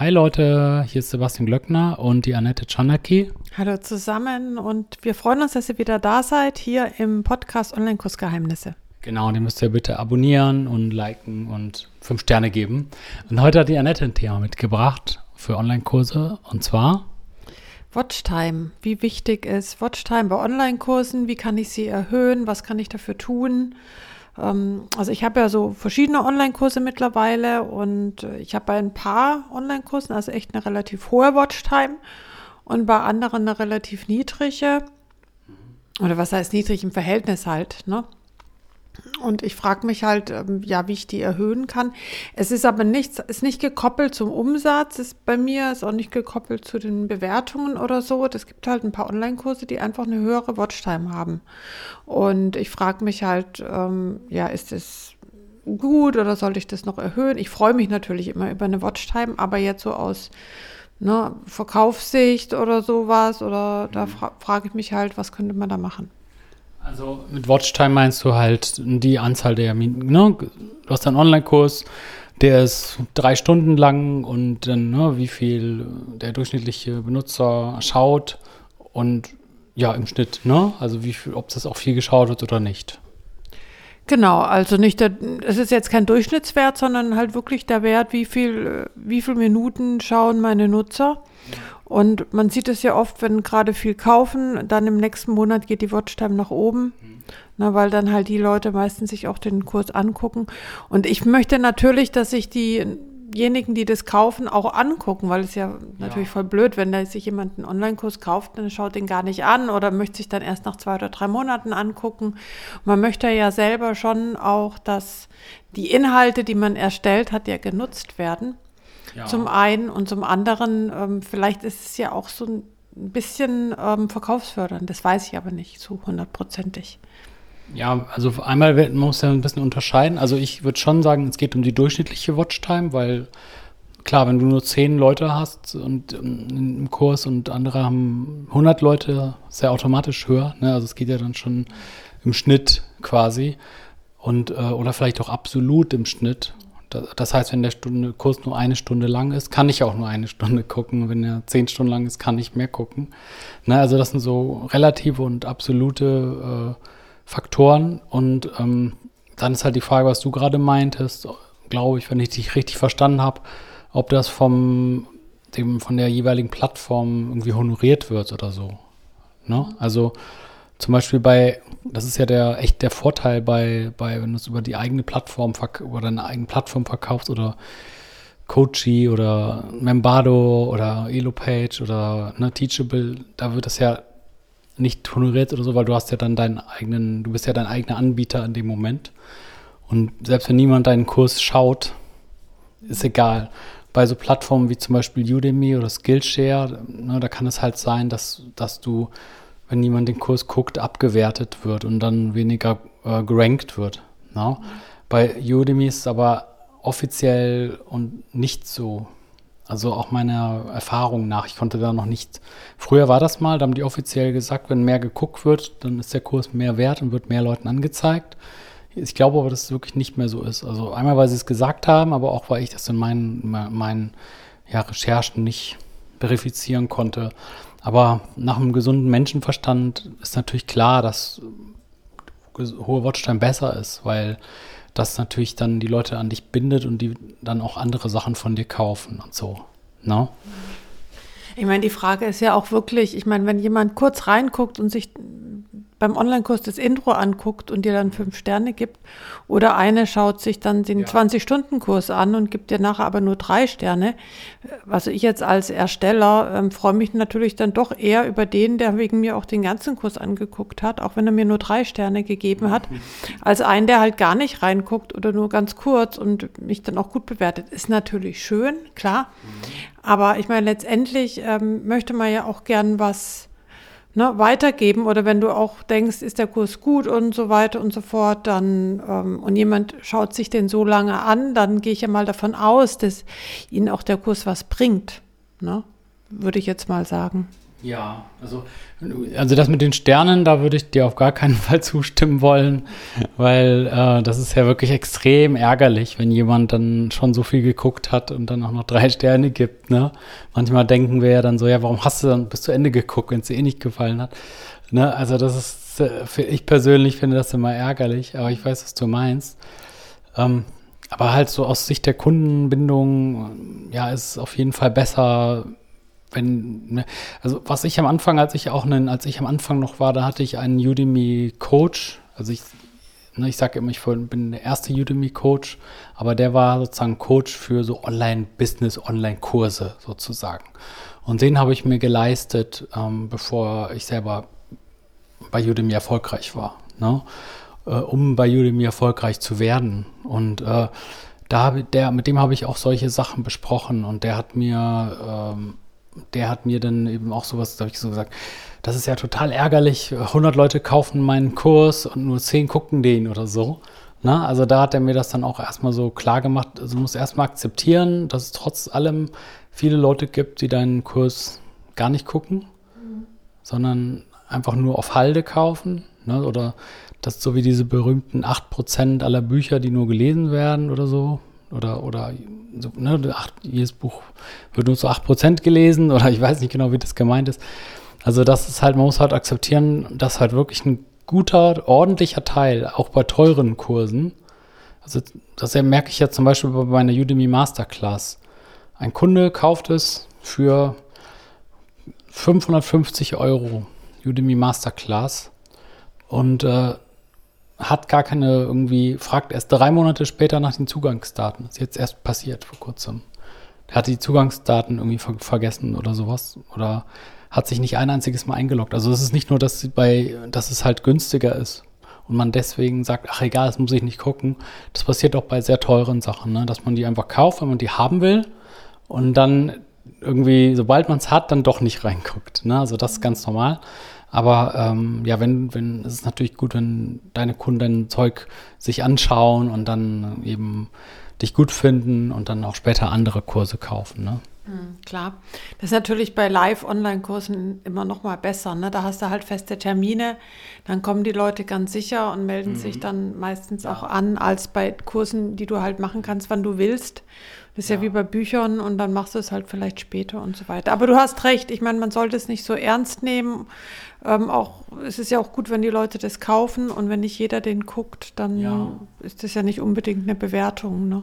Hi Leute, hier ist Sebastian Glöckner und die Annette Czanaki. Hallo zusammen und wir freuen uns, dass ihr wieder da seid, hier im Podcast Online-Kursgeheimnisse. Genau, den müsst ihr bitte abonnieren und liken und fünf Sterne geben. Und heute hat die Annette ein Thema mitgebracht für Online-Kurse und zwar Watchtime. Wie wichtig ist Watchtime bei Online-Kursen? Wie kann ich sie erhöhen? Was kann ich dafür tun? Ähm, also ich habe ja so verschiedene Online-Kurse mittlerweile und äh, ich habe bei ein paar Online-Kursen also echt eine relativ hohe Watchtime und bei anderen eine relativ niedrige. Oder was heißt niedrig im Verhältnis halt, ne? Und ich frage mich halt, ähm, ja, wie ich die erhöhen kann. Es ist aber nichts, ist nicht gekoppelt zum Umsatz, ist bei mir, ist auch nicht gekoppelt zu den Bewertungen oder so. Es gibt halt ein paar Online-Kurse, die einfach eine höhere Watchtime haben. Und ich frage mich halt, ähm, ja, ist es gut oder sollte ich das noch erhöhen? Ich freue mich natürlich immer über eine Watchtime, aber jetzt so aus ne, Verkaufssicht oder sowas, oder da fra frage ich mich halt, was könnte man da machen? Also mit Watchtime meinst du halt die Anzahl der Minuten, ne? Du hast einen Online-Kurs, der ist drei Stunden lang und dann, ne, wie viel der durchschnittliche Benutzer schaut und ja, im Schnitt, ne? Also wie viel, ob das auch viel geschaut wird oder nicht. Genau, also nicht es ist jetzt kein Durchschnittswert, sondern halt wirklich der Wert, wie viel, wie viel Minuten schauen meine Nutzer. Und man sieht es ja oft, wenn gerade viel kaufen, dann im nächsten Monat geht die Watchtime nach oben, mhm. na, weil dann halt die Leute meistens sich auch den Kurs angucken. Und ich möchte natürlich, dass sich diejenigen, die das kaufen, auch angucken, weil es ja natürlich ja. voll blöd, wenn da sich jemand einen Online-Kurs kauft, dann schaut den gar nicht an oder möchte sich dann erst nach zwei oder drei Monaten angucken. Man möchte ja selber schon auch, dass die Inhalte, die man erstellt hat, ja genutzt werden. Ja. Zum einen und zum anderen, ähm, vielleicht ist es ja auch so ein bisschen ähm, verkaufsfördernd. Das weiß ich aber nicht so hundertprozentig. Ja, also einmal man muss ja ein bisschen unterscheiden. Also ich würde schon sagen, es geht um die durchschnittliche Watchtime, weil klar, wenn du nur zehn Leute hast und ähm, im Kurs und andere haben 100 Leute, sehr automatisch höher. Ne? Also es geht ja dann schon im Schnitt quasi und äh, oder vielleicht auch absolut im Schnitt. Das heißt, wenn der Stunde, Kurs nur eine Stunde lang ist, kann ich auch nur eine Stunde gucken. Wenn er zehn Stunden lang ist, kann ich mehr gucken. Ne, also das sind so relative und absolute äh, Faktoren. Und ähm, dann ist halt die Frage, was du gerade meintest, glaube ich, wenn ich dich richtig verstanden habe, ob das vom, dem, von der jeweiligen Plattform irgendwie honoriert wird oder so. Ne? Also zum Beispiel bei, das ist ja der echt der Vorteil bei, bei wenn du es über die eigene Plattform über deine eigene Plattform verkaufst oder Coachy oder Membado oder Elopage oder ne, Teachable, da wird das ja nicht honoriert oder so, weil du hast ja dann deinen eigenen, du bist ja dein eigener Anbieter in dem Moment. Und selbst wenn niemand deinen Kurs schaut, ist egal. Bei so Plattformen wie zum Beispiel Udemy oder Skillshare, ne, da kann es halt sein, dass, dass du wenn jemand den Kurs guckt, abgewertet wird und dann weniger äh, gerankt wird. Mhm. Bei Udemy ist es aber offiziell und nicht so. Also auch meiner Erfahrung nach, ich konnte da noch nicht. Früher war das mal, da haben die offiziell gesagt, wenn mehr geguckt wird, dann ist der Kurs mehr wert und wird mehr Leuten angezeigt. Ich glaube aber, dass es wirklich nicht mehr so ist. Also einmal, weil sie es gesagt haben, aber auch, weil ich das in meinen, meinen ja, Recherchen nicht verifizieren konnte. Aber nach einem gesunden Menschenverstand ist natürlich klar, dass hohe Watchtime besser ist, weil das natürlich dann die Leute an dich bindet und die dann auch andere Sachen von dir kaufen und so. No? Ne? Ich meine, die Frage ist ja auch wirklich, ich meine, wenn jemand kurz reinguckt und sich beim Online-Kurs das Intro anguckt und dir dann fünf Sterne gibt. Oder eine schaut sich dann den ja. 20-Stunden-Kurs an und gibt dir nachher aber nur drei Sterne. Also ich jetzt als Ersteller ähm, freue mich natürlich dann doch eher über den, der wegen mir auch den ganzen Kurs angeguckt hat, auch wenn er mir nur drei Sterne gegeben hat, als einen, der halt gar nicht reinguckt oder nur ganz kurz und mich dann auch gut bewertet. Ist natürlich schön, klar. Mhm. Aber ich meine, letztendlich ähm, möchte man ja auch gern was ne, weitergeben oder wenn du auch denkst, ist der Kurs gut und so weiter und so fort, dann ähm, und jemand schaut sich den so lange an, dann gehe ich ja mal davon aus, dass ihnen auch der Kurs was bringt, ne? würde ich jetzt mal sagen. Ja, also, also das mit den Sternen, da würde ich dir auf gar keinen Fall zustimmen wollen, weil äh, das ist ja wirklich extrem ärgerlich, wenn jemand dann schon so viel geguckt hat und dann auch noch drei Sterne gibt. Ne? Manchmal denken wir ja dann so, ja, warum hast du dann bis zu Ende geguckt, wenn es dir eh nicht gefallen hat? Ne? Also das ist, äh, ich persönlich finde das immer ärgerlich, aber ich weiß, was du meinst. Ähm, aber halt so aus Sicht der Kundenbindung, ja, ist es auf jeden Fall besser, wenn, ne, also was ich am Anfang, als ich auch einen, als ich am Anfang noch war, da hatte ich einen Udemy-Coach. Also ich, ne, ich sage immer, ich bin der erste Udemy-Coach, aber der war sozusagen Coach für so Online-Business, Online-Kurse sozusagen. Und den habe ich mir geleistet, ähm, bevor ich selber bei Udemy erfolgreich war. Ne? Äh, um bei Udemy erfolgreich zu werden. Und äh, da der, mit dem habe ich auch solche Sachen besprochen und der hat mir ähm, der hat mir dann eben auch sowas, da habe ich so gesagt, das ist ja total ärgerlich, 100 Leute kaufen meinen Kurs und nur 10 gucken den oder so. Na, ne? also da hat er mir das dann auch erstmal so klar gemacht, also du musst erstmal akzeptieren, dass es trotz allem viele Leute gibt, die deinen Kurs gar nicht gucken, mhm. sondern einfach nur auf Halde kaufen. Ne? Oder das so wie diese berühmten 8% aller Bücher, die nur gelesen werden oder so oder, oder so, ne, acht, jedes Buch wird nur zu 8% gelesen oder ich weiß nicht genau, wie das gemeint ist. Also das ist halt, man muss halt akzeptieren, dass halt wirklich ein guter, ordentlicher Teil, auch bei teuren Kursen, also das merke ich ja zum Beispiel bei meiner Udemy Masterclass. Ein Kunde kauft es für 550 Euro Udemy Masterclass und äh, hat gar keine irgendwie, fragt erst drei Monate später nach den Zugangsdaten. Das ist jetzt erst passiert vor kurzem. Der hat die Zugangsdaten irgendwie ver vergessen oder sowas oder hat sich nicht ein einziges Mal eingeloggt. Also es ist nicht nur, dass, bei, dass es halt günstiger ist und man deswegen sagt, ach egal, das muss ich nicht gucken. Das passiert auch bei sehr teuren Sachen, ne? dass man die einfach kauft, wenn man die haben will und dann irgendwie, sobald man es hat, dann doch nicht reinguckt. Ne? Also das ist ganz normal. Aber ähm, ja, wenn, wenn, es ist natürlich gut, wenn deine Kunden Zeug sich anschauen und dann eben dich gut finden und dann auch später andere Kurse kaufen. Ne? Hm, klar. Das ist natürlich bei Live-Online-Kursen immer noch mal besser. Ne? Da hast du halt feste Termine, dann kommen die Leute ganz sicher und melden mhm. sich dann meistens auch an, als bei Kursen, die du halt machen kannst, wann du willst. Das ist ja. ja. wie bei Büchern und dann machst du es halt vielleicht später und so weiter. Aber du hast recht, ich meine, man sollte es nicht so ernst nehmen. Ähm, auch, es ist ja auch gut, wenn die Leute das kaufen und wenn nicht jeder den guckt, dann ja. ist das ja nicht unbedingt eine Bewertung. Ne?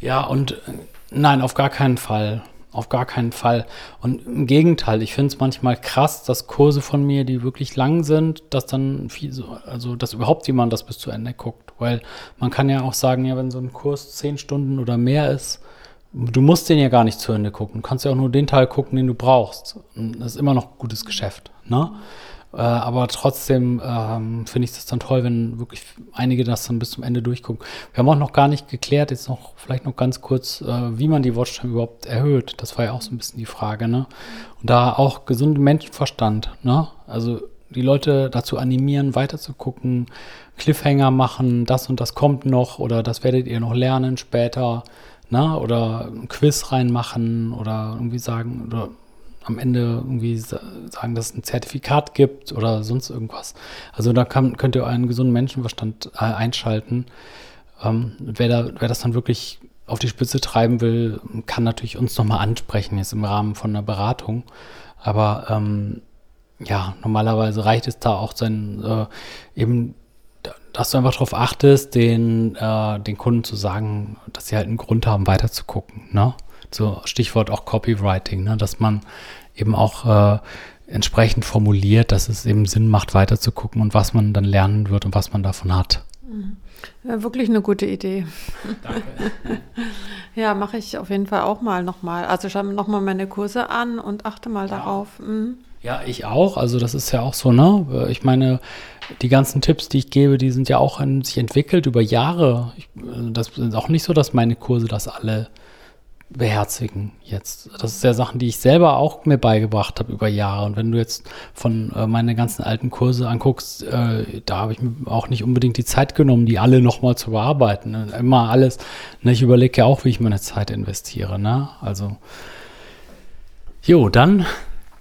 Ja, und äh, nein, auf gar keinen Fall. Auf gar keinen Fall. Und im Gegenteil, ich finde es manchmal krass, dass Kurse von mir, die wirklich lang sind, dass dann viel, also dass überhaupt jemand das bis zu Ende guckt. Weil man kann ja auch sagen, ja, wenn so ein Kurs zehn Stunden oder mehr ist, du musst den ja gar nicht zu Ende gucken. Du kannst ja auch nur den Teil gucken, den du brauchst. Das ist immer noch gutes Geschäft. Ne? Äh, aber trotzdem ähm, finde ich das dann toll, wenn wirklich einige das dann bis zum Ende durchgucken. Wir haben auch noch gar nicht geklärt, jetzt noch vielleicht noch ganz kurz, äh, wie man die Watchtime überhaupt erhöht. Das war ja auch so ein bisschen die Frage. Ne? Und da auch gesunden Menschenverstand. Ne? Also die Leute dazu animieren, weiter zu gucken, Cliffhanger machen, das und das kommt noch oder das werdet ihr noch lernen später na, oder ein Quiz reinmachen oder irgendwie sagen, oder am Ende irgendwie sagen, dass es ein Zertifikat gibt oder sonst irgendwas. Also da kann, könnt ihr einen gesunden Menschenverstand äh, einschalten. Ähm, wer, da, wer das dann wirklich auf die Spitze treiben will, kann natürlich uns nochmal ansprechen, jetzt im Rahmen von einer Beratung. Aber ähm, ja, normalerweise reicht es da auch sein, äh, eben dass du einfach darauf achtest, den, äh, den Kunden zu sagen, dass sie halt einen Grund haben, weiter zu gucken. Ne? So Stichwort auch Copywriting, ne? dass man eben auch äh, entsprechend formuliert, dass es eben Sinn macht, weiter zu gucken und was man dann lernen wird und was man davon hat. Ja, wirklich eine gute Idee. Danke. ja, mache ich auf jeden Fall auch mal nochmal. Also schaue mir nochmal meine Kurse an und achte mal ja. darauf. Mhm. Ja, ich auch. Also das ist ja auch so, ne? Ich meine, die ganzen Tipps, die ich gebe, die sind ja auch in sich entwickelt über Jahre. Ich, das ist auch nicht so, dass meine Kurse das alle beherzigen jetzt. Das ist ja Sachen, die ich selber auch mir beigebracht habe über Jahre. Und wenn du jetzt von äh, meine ganzen alten Kurse anguckst, äh, da habe ich mir auch nicht unbedingt die Zeit genommen, die alle nochmal zu bearbeiten. Und immer alles. Ne, ich überlege ja auch, wie ich meine Zeit investiere. Ne? Also, jo, dann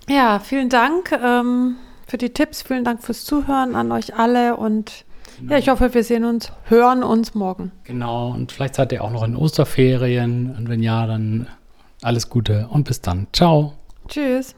Ja, vielen Dank ähm, für die Tipps, vielen Dank fürs Zuhören an euch alle und genau. ja, ich hoffe, wir sehen uns, hören uns morgen. Genau, und vielleicht seid ihr auch noch in Osterferien und wenn ja, dann alles Gute und bis dann. Ciao. Tschüss.